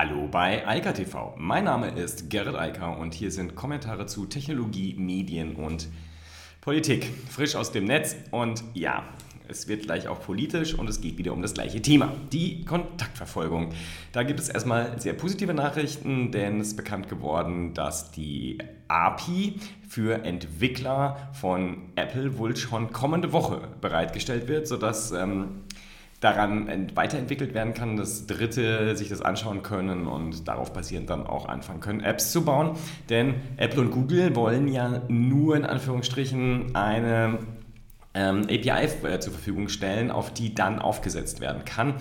Hallo bei Eika TV. Mein Name ist Gerrit Eiker und hier sind Kommentare zu Technologie, Medien und Politik. Frisch aus dem Netz und ja, es wird gleich auch politisch und es geht wieder um das gleiche Thema, die Kontaktverfolgung. Da gibt es erstmal sehr positive Nachrichten, denn es ist bekannt geworden, dass die API für Entwickler von Apple wohl schon kommende Woche bereitgestellt wird, sodass ähm, daran weiterentwickelt werden kann, dass Dritte sich das anschauen können und darauf basierend dann auch anfangen können, Apps zu bauen. Denn Apple und Google wollen ja nur in Anführungsstrichen eine ähm, API äh, zur Verfügung stellen, auf die dann aufgesetzt werden kann.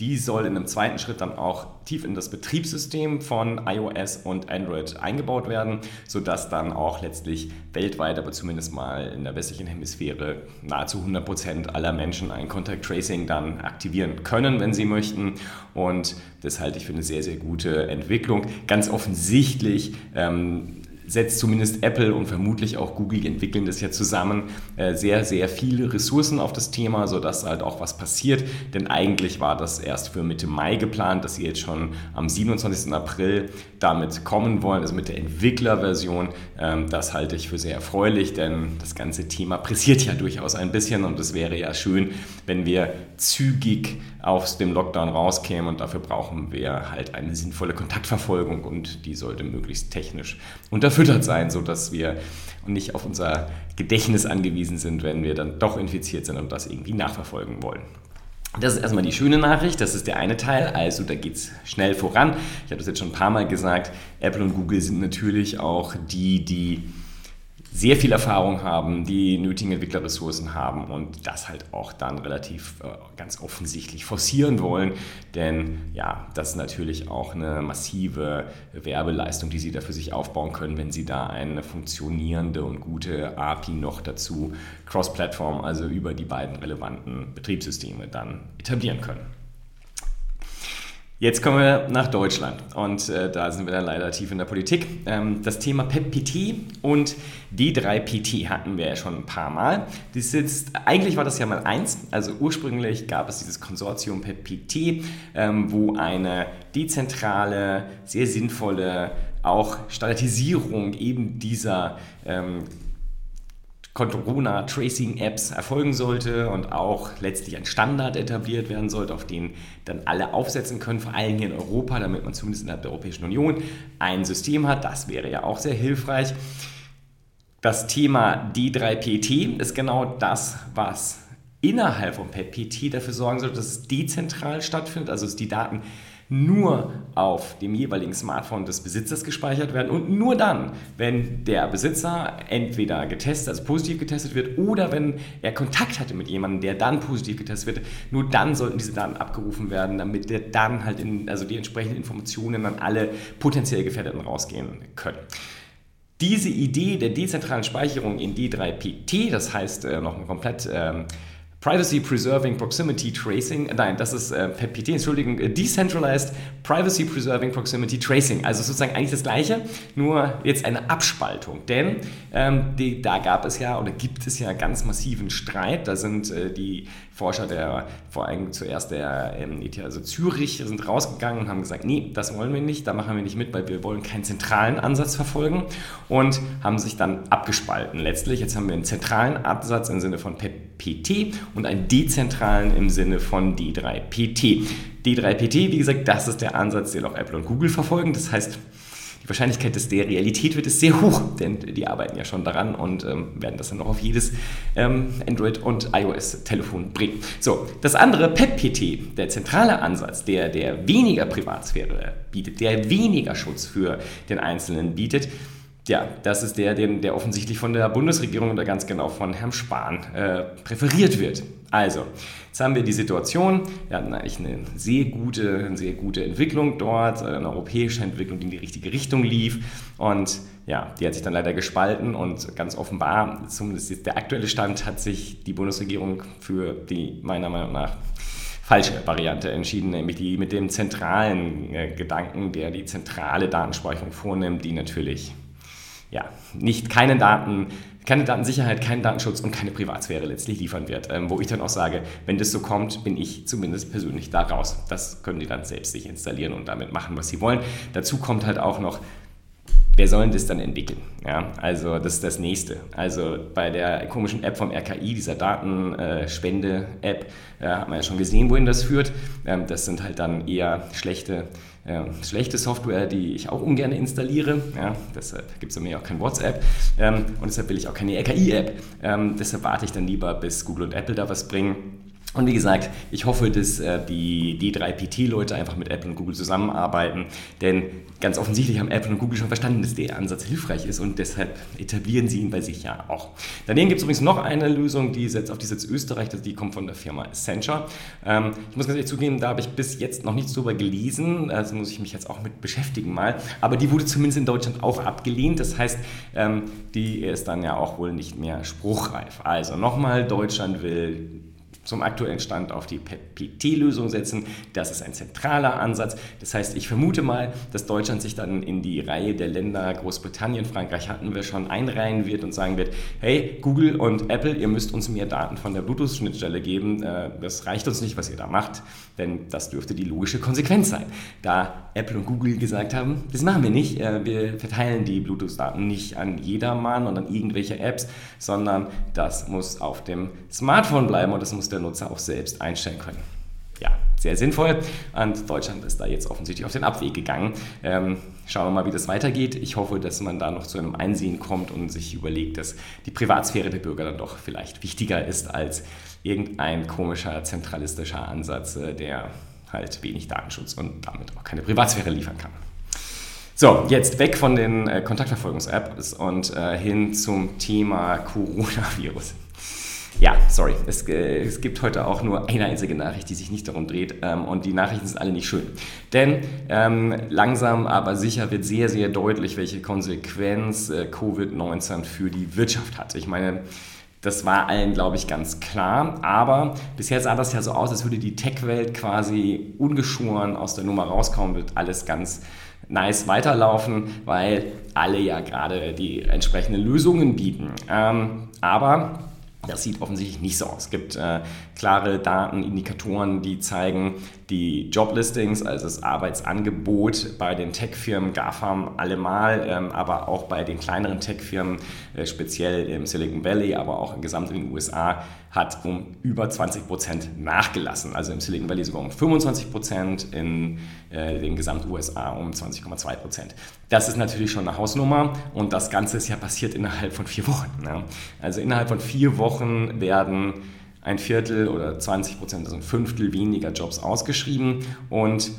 Die soll in einem zweiten Schritt dann auch tief in das Betriebssystem von iOS und Android eingebaut werden, sodass dann auch letztlich weltweit, aber zumindest mal in der westlichen Hemisphäre, nahezu 100 Prozent aller Menschen ein Contact Tracing dann aktivieren können, wenn sie möchten. Und das halte ich für eine sehr, sehr gute Entwicklung. Ganz offensichtlich ähm, setzt zumindest Apple und vermutlich auch Google, entwickeln das ja zusammen, äh, sehr, sehr viele Ressourcen auf das Thema, sodass halt auch was passiert. Denn eigentlich war das erst für Mitte Mai geplant, dass sie jetzt schon am 27. April damit kommen wollen, also mit der Entwicklerversion. Ähm, das halte ich für sehr erfreulich, denn das ganze Thema pressiert ja durchaus ein bisschen und es wäre ja schön, wenn wir zügig aus dem Lockdown rauskämen und dafür brauchen wir halt eine sinnvolle Kontaktverfolgung und die sollte möglichst technisch unterfüttert sein, sodass wir nicht auf unser Gedächtnis angewiesen sind, wenn wir dann doch infiziert sind und das irgendwie nachverfolgen wollen. Das ist erstmal die schöne Nachricht, das ist der eine Teil, also da geht es schnell voran. Ich habe das jetzt schon ein paar Mal gesagt, Apple und Google sind natürlich auch die, die sehr viel Erfahrung haben, die nötigen Entwicklerressourcen haben und das halt auch dann relativ äh, ganz offensichtlich forcieren wollen. Denn ja, das ist natürlich auch eine massive Werbeleistung, die sie da für sich aufbauen können, wenn sie da eine funktionierende und gute API noch dazu cross-Plattform, also über die beiden relevanten Betriebssysteme dann etablieren können. Jetzt kommen wir nach Deutschland und äh, da sind wir dann leider tief in der Politik. Ähm, das Thema PEP-PT und D3PT hatten wir ja schon ein paar Mal. Das ist, eigentlich war das ja mal eins, also ursprünglich gab es dieses Konsortium PEP-PT, ähm, wo eine dezentrale, sehr sinnvolle auch Standardisierung eben dieser ähm, Corona-Tracing-Apps erfolgen sollte und auch letztlich ein Standard etabliert werden sollte, auf den dann alle aufsetzen können, vor allem hier in Europa, damit man zumindest innerhalb der Europäischen Union ein System hat. Das wäre ja auch sehr hilfreich. Das Thema D3PT ist genau das, was innerhalb von PET-PT dafür sorgen soll, dass es dezentral stattfindet, also dass die Daten nur auf dem jeweiligen Smartphone des Besitzers gespeichert werden und nur dann, wenn der Besitzer entweder getestet, also positiv getestet wird oder wenn er Kontakt hatte mit jemandem, der dann positiv getestet wird, nur dann sollten diese Daten abgerufen werden, damit der dann halt in, also die entsprechenden Informationen an alle potenziell Gefährdeten rausgehen können. Diese Idee der dezentralen Speicherung in D3PT, das heißt äh, noch komplett ähm, Privacy Preserving Proximity Tracing, nein, das ist äh, PPT, Entschuldigung, äh, Decentralized Privacy Preserving Proximity Tracing. Also sozusagen eigentlich das gleiche, nur jetzt eine Abspaltung. Denn ähm, die, da gab es ja oder gibt es ja ganz massiven Streit. Da sind äh, die Forscher der, vor allem zuerst der ähm, ETH, also Zürich, sind rausgegangen und haben gesagt, nee, das wollen wir nicht, da machen wir nicht mit, weil wir wollen keinen zentralen Ansatz verfolgen und haben sich dann abgespalten. Letztlich, jetzt haben wir einen zentralen Ansatz im Sinne von PPT und einen dezentralen im Sinne von D3PT. D3PT, wie gesagt, das ist der Ansatz, den auch Apple und Google verfolgen. Das heißt, die Wahrscheinlichkeit, dass der Realität wird, ist sehr hoch, denn die arbeiten ja schon daran und ähm, werden das dann noch auf jedes ähm, Android- und iOS-Telefon bringen. So, das andere, PEP-PT, der zentrale Ansatz, der, der weniger Privatsphäre bietet, der weniger Schutz für den Einzelnen bietet, ja, das ist der, den, der offensichtlich von der Bundesregierung oder ganz genau von Herrn Spahn äh, präferiert wird. Also, jetzt haben wir die Situation, wir hatten eigentlich eine sehr gute, eine sehr gute Entwicklung dort, eine europäische Entwicklung, die in die richtige Richtung lief. Und ja, die hat sich dann leider gespalten und ganz offenbar, zumindest der aktuelle Stand, hat sich die Bundesregierung für die meiner Meinung nach falsche Variante entschieden, nämlich die mit dem zentralen äh, Gedanken, der die zentrale Datenspeicherung vornimmt, die natürlich ja, nicht keine Daten, keine Datensicherheit, keinen Datenschutz und keine Privatsphäre letztlich liefern wird. Ähm, wo ich dann auch sage, wenn das so kommt, bin ich zumindest persönlich da raus. Das können die dann selbst sich installieren und damit machen, was sie wollen. Dazu kommt halt auch noch, wer soll das dann entwickeln? Ja, also das ist das Nächste. Also bei der komischen App vom RKI, dieser Datenspende-App, äh, hat man ja schon gesehen, wohin das führt. Ähm, das sind halt dann eher schlechte, schlechte Software, die ich auch ungern installiere. Ja, deshalb gibt es bei mir auch kein WhatsApp ähm, und deshalb will ich auch keine RKI-App. Ähm, deshalb warte ich dann lieber, bis Google und Apple da was bringen. Und wie gesagt, ich hoffe, dass äh, die D3PT-Leute einfach mit Apple und Google zusammenarbeiten, denn ganz offensichtlich haben Apple und Google schon verstanden, dass der Ansatz hilfreich ist und deshalb etablieren sie ihn bei sich ja auch. Daneben gibt es übrigens noch eine Lösung, die setzt auf die setzt Österreich, die kommt von der Firma Accenture. Ähm, ich muss ganz ehrlich zugeben, da habe ich bis jetzt noch nichts drüber gelesen, also muss ich mich jetzt auch mit beschäftigen mal, aber die wurde zumindest in Deutschland auch abgelehnt, das heißt, ähm, die ist dann ja auch wohl nicht mehr spruchreif. Also nochmal, Deutschland will zum aktuellen Stand auf die PET-Lösung setzen. Das ist ein zentraler Ansatz. Das heißt, ich vermute mal, dass Deutschland sich dann in die Reihe der Länder Großbritannien, Frankreich hatten wir schon einreihen wird und sagen wird, hey, Google und Apple, ihr müsst uns mehr Daten von der Bluetooth-Schnittstelle geben. Äh, das reicht uns nicht, was ihr da macht, denn das dürfte die logische Konsequenz sein. Da Apple und Google gesagt haben, das machen wir nicht. Äh, wir verteilen die Bluetooth-Daten nicht an jedermann und an irgendwelche Apps, sondern das muss auf dem Smartphone bleiben und das muss der Nutzer auch selbst einstellen können. Ja, sehr sinnvoll. Und Deutschland ist da jetzt offensichtlich auf den Abweg gegangen. Ähm, schauen wir mal, wie das weitergeht. Ich hoffe, dass man da noch zu einem Einsehen kommt und sich überlegt, dass die Privatsphäre der Bürger dann doch vielleicht wichtiger ist als irgendein komischer zentralistischer Ansatz, äh, der halt wenig Datenschutz und damit auch keine Privatsphäre liefern kann. So, jetzt weg von den äh, Kontaktverfolgungs-Apps und äh, hin zum Thema Coronavirus. Ja, sorry. Es, äh, es, gibt heute auch nur eine einzige Nachricht, die sich nicht darum dreht. Ähm, und die Nachrichten sind alle nicht schön. Denn ähm, langsam, aber sicher wird sehr, sehr deutlich, welche Konsequenz äh, Covid-19 für die Wirtschaft hat. Ich meine, das war allen, glaube ich, ganz klar. Aber bisher sah das ja so aus, als würde die Tech-Welt quasi ungeschoren aus der Nummer rauskommen, wird alles ganz nice weiterlaufen, weil alle ja gerade die entsprechenden Lösungen bieten. Ähm, aber das sieht offensichtlich nicht so aus. Es gibt äh, klare Daten, Indikatoren, die zeigen, die Joblistings, also das Arbeitsangebot bei den Tech-Firmen GAFAM allemal, ähm, aber auch bei den kleineren Tech-Firmen, äh, speziell im Silicon Valley, aber auch gesamt in den USA, hat um über 20 Prozent nachgelassen. Also im Silicon Valley sogar um 25 Prozent, in äh, den gesamten USA um 20,2 Prozent. Das ist natürlich schon eine Hausnummer und das Ganze ist ja passiert innerhalb von vier Wochen. Ne? Also innerhalb von vier Wochen werden ein Viertel oder 20 Prozent, also ein Fünftel weniger Jobs ausgeschrieben und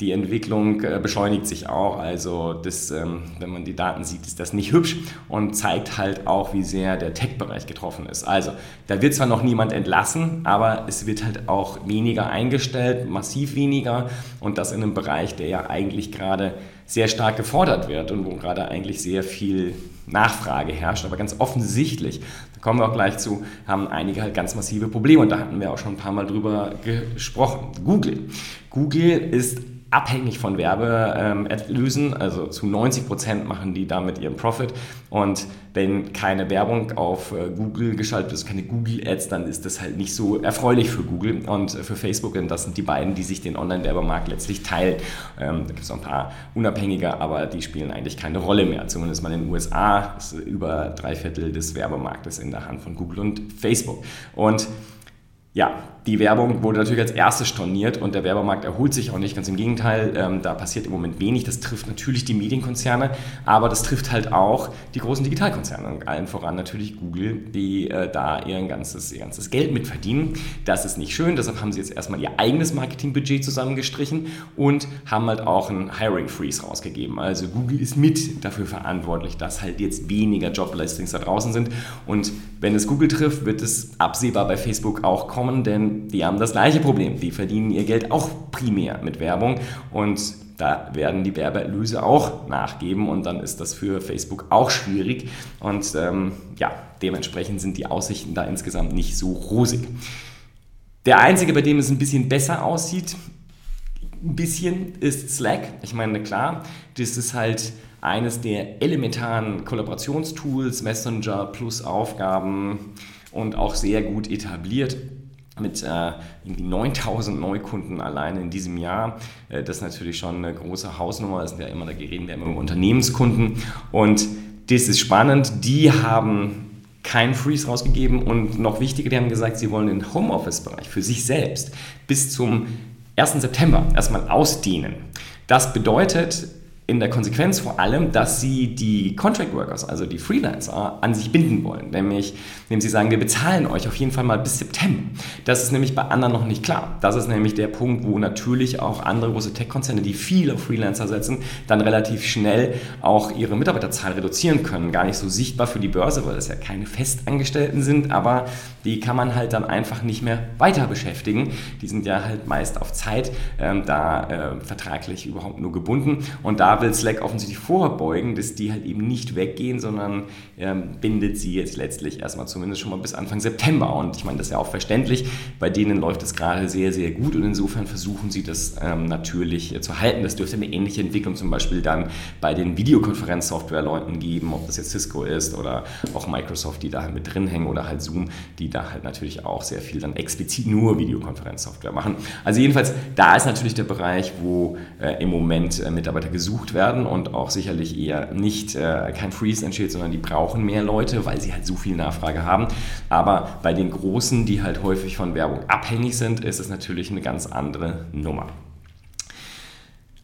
die Entwicklung äh, beschleunigt sich auch. Also das, ähm, wenn man die Daten sieht, ist das nicht hübsch und zeigt halt auch, wie sehr der Tech-Bereich getroffen ist. Also da wird zwar noch niemand entlassen, aber es wird halt auch weniger eingestellt, massiv weniger und das in einem Bereich, der ja eigentlich gerade sehr stark gefordert wird und wo gerade eigentlich sehr viel Nachfrage herrscht. Aber ganz offensichtlich, da kommen wir auch gleich zu, haben einige halt ganz massive Probleme und da hatten wir auch schon ein paar Mal drüber gesprochen. Google. Google ist abhängig von Werbeerlösen. Also zu 90 Prozent machen die damit ihren Profit. Und wenn keine Werbung auf äh, Google geschaltet ist, keine Google Ads, dann ist das halt nicht so erfreulich für Google und für Facebook. Und das sind die beiden, die sich den Online-Werbemarkt letztlich teilen. Ähm, da gibt es noch ein paar Unabhängige, aber die spielen eigentlich keine Rolle mehr. Zumindest mal in den USA ist über drei Viertel des Werbemarktes in der Hand von Google und Facebook. Und ja, die Werbung wurde natürlich als erstes storniert und der Werbemarkt erholt sich auch nicht. Ganz im Gegenteil, ähm, da passiert im Moment wenig. Das trifft natürlich die Medienkonzerne, aber das trifft halt auch die großen Digitalkonzerne und allen voran natürlich Google, die äh, da ihr ganzes, ihr ganzes Geld mitverdienen. Das ist nicht schön, deshalb haben sie jetzt erstmal ihr eigenes Marketingbudget zusammengestrichen und haben halt auch einen Hiring Freeze rausgegeben. Also Google ist mit dafür verantwortlich, dass halt jetzt weniger Joblistings da draußen sind. Und wenn es Google trifft, wird es absehbar bei Facebook auch kommen kommen, die haben das gleiche Problem. Die verdienen ihr Geld auch primär mit Werbung und da werden die Werbeerlöse auch nachgeben und dann ist das für Facebook auch schwierig und ähm, ja, dementsprechend sind die Aussichten da insgesamt nicht so rosig. Der einzige, bei dem es ein bisschen besser aussieht, ein bisschen ist Slack. Ich meine, klar, das ist halt eines der elementaren Kollaborationstools, Messenger plus Aufgaben und auch sehr gut etabliert mit äh, irgendwie 9000 Neukunden alleine in diesem Jahr. Äh, das ist natürlich schon eine große Hausnummer. Das sind ja immer, da reden wir immer über Unternehmenskunden. Und das ist spannend. Die haben keinen Freeze rausgegeben und noch wichtiger, die haben gesagt, sie wollen den Homeoffice-Bereich für sich selbst bis zum 1. September erstmal ausdehnen. Das bedeutet, in der Konsequenz vor allem, dass sie die Contract Workers, also die Freelancer, an sich binden wollen. Nämlich, indem sie sagen, wir bezahlen euch auf jeden Fall mal bis September. Das ist nämlich bei anderen noch nicht klar. Das ist nämlich der Punkt, wo natürlich auch andere große Tech-Konzerne, die viele Freelancer setzen, dann relativ schnell auch ihre Mitarbeiterzahl reduzieren können. Gar nicht so sichtbar für die Börse, weil das ja keine Festangestellten sind, aber die kann man halt dann einfach nicht mehr weiter beschäftigen. Die sind ja halt meist auf Zeit ähm, da äh, vertraglich überhaupt nur gebunden und da will Slack offensichtlich vorbeugen, dass die halt eben nicht weggehen, sondern ähm, bindet sie jetzt letztlich erstmal zumindest schon mal bis Anfang September. Und ich meine, das ist ja auch verständlich. Bei denen läuft es gerade sehr, sehr gut und insofern versuchen sie das ähm, natürlich äh, zu halten. Das dürfte eine ähnliche Entwicklung zum Beispiel dann bei den Videokonferenzsoftware-Leuten geben, ob das jetzt Cisco ist oder auch Microsoft, die da halt mit drin hängen oder halt Zoom, die da halt natürlich auch sehr viel dann explizit nur Videokonferenzsoftware machen. Also jedenfalls, da ist natürlich der Bereich, wo äh, im Moment äh, Mitarbeiter gesucht gesucht werden und auch sicherlich eher nicht äh, kein Freeze entsteht, sondern die brauchen mehr Leute, weil sie halt so viel Nachfrage haben. Aber bei den Großen, die halt häufig von Werbung abhängig sind, ist es natürlich eine ganz andere Nummer.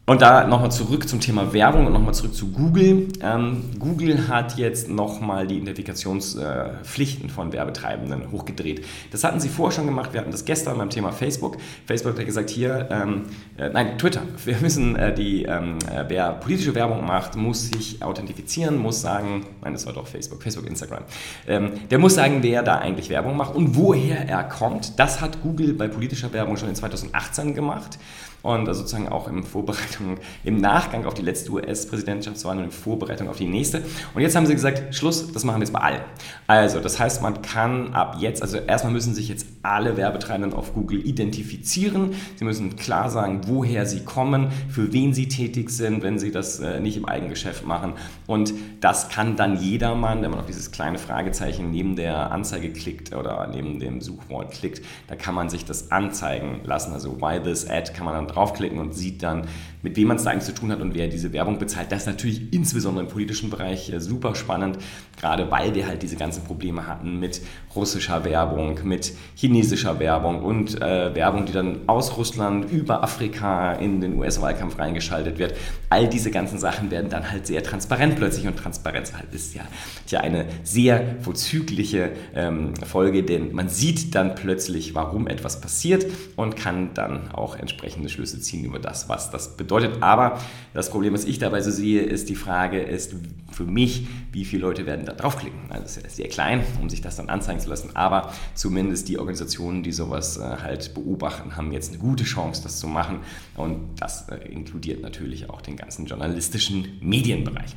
Und da nochmal zurück zum Thema Werbung und nochmal zurück zu Google. Ähm, Google hat jetzt nochmal die Identifikationspflichten von Werbetreibenden hochgedreht. Das hatten sie vorher schon gemacht. Wir hatten das gestern beim Thema Facebook. Facebook hat gesagt, hier, ähm, äh, nein, Twitter. Wir müssen äh, die, ähm, äh, wer politische Werbung macht, muss sich authentifizieren, muss sagen, nein, das war doch Facebook, Facebook, Instagram. Ähm, der muss sagen, wer da eigentlich Werbung macht und woher er kommt. Das hat Google bei politischer Werbung schon in 2018 gemacht und sozusagen auch in Vorbereitung, im Nachgang auf die letzte US-Präsidentschaftswahl und in Vorbereitung auf die nächste. Und jetzt haben sie gesagt, Schluss, das machen wir jetzt bei allen. Also, das heißt, man kann ab jetzt, also erstmal müssen sich jetzt alle Werbetreibenden auf Google identifizieren. Sie müssen klar sagen, woher sie kommen, für wen sie tätig sind, wenn sie das äh, nicht im Eigengeschäft machen. Und das kann dann jedermann, wenn man auf dieses kleine Fragezeichen neben der Anzeige klickt oder neben dem Suchwort klickt, da kann man sich das anzeigen lassen. Also, why this ad kann man dann draufklicken und sieht dann, mit wem man es da eigentlich zu tun hat und wer diese Werbung bezahlt. Das ist natürlich insbesondere im politischen Bereich äh, super spannend, gerade weil wir halt diese ganzen Probleme hatten mit russischer Werbung, mit chinesischer Werbung und äh, Werbung, die dann aus Russland über Afrika in den US-Wahlkampf reingeschaltet wird. All diese ganzen Sachen werden dann halt sehr transparent plötzlich und Transparenz halt ist ja, ja eine sehr vorzügliche ähm, Folge, denn man sieht dann plötzlich, warum etwas passiert und kann dann auch entsprechende Schlüsse ziehen über das, was das bedeutet. Aber das Problem, was ich dabei so sehe, ist die Frage, ist für mich, wie viele Leute werden da draufklicken. Also das ist sehr klein, um sich das dann anzeigen zu lassen, aber zumindest die Organisationen, die sowas äh, halt beobachten, haben jetzt eine gute Chance, das zu machen und das äh, inkludiert natürlich auch den ganzen journalistischen Medienbereich.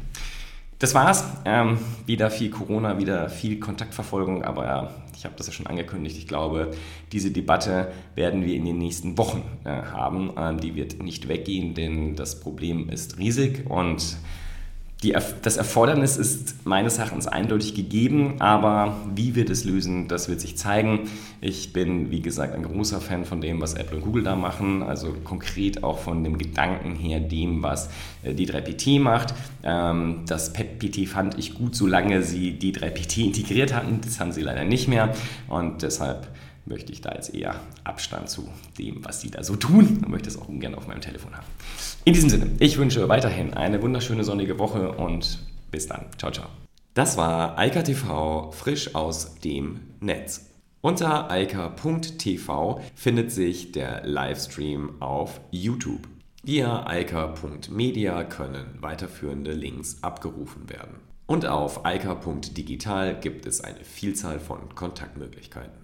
Das war's. Ähm, wieder viel Corona, wieder viel Kontaktverfolgung, aber ich habe das ja schon angekündigt. Ich glaube, diese Debatte werden wir in den nächsten Wochen äh, haben. Ähm, die wird nicht weggehen, denn das Problem ist riesig und die, das Erfordernis ist meines Erachtens eindeutig gegeben, aber wie wir das lösen, das wird sich zeigen. Ich bin, wie gesagt, ein großer Fan von dem, was Apple und Google da machen, also konkret auch von dem Gedanken her, dem, was äh, D3PT macht. Ähm, das PET-PT fand ich gut, solange sie D3PT integriert hatten. Das haben sie leider nicht mehr und deshalb möchte ich da jetzt eher Abstand zu dem, was sie da so tun und möchte es auch ungern auf meinem Telefon haben. In diesem Sinne, ich wünsche weiterhin eine wunderschöne sonnige Woche und bis dann. Ciao, ciao. Das war Eika TV frisch aus dem Netz. Unter eika.tv findet sich der Livestream auf YouTube. Via eika.media können weiterführende Links abgerufen werden. Und auf eika.digital gibt es eine Vielzahl von Kontaktmöglichkeiten.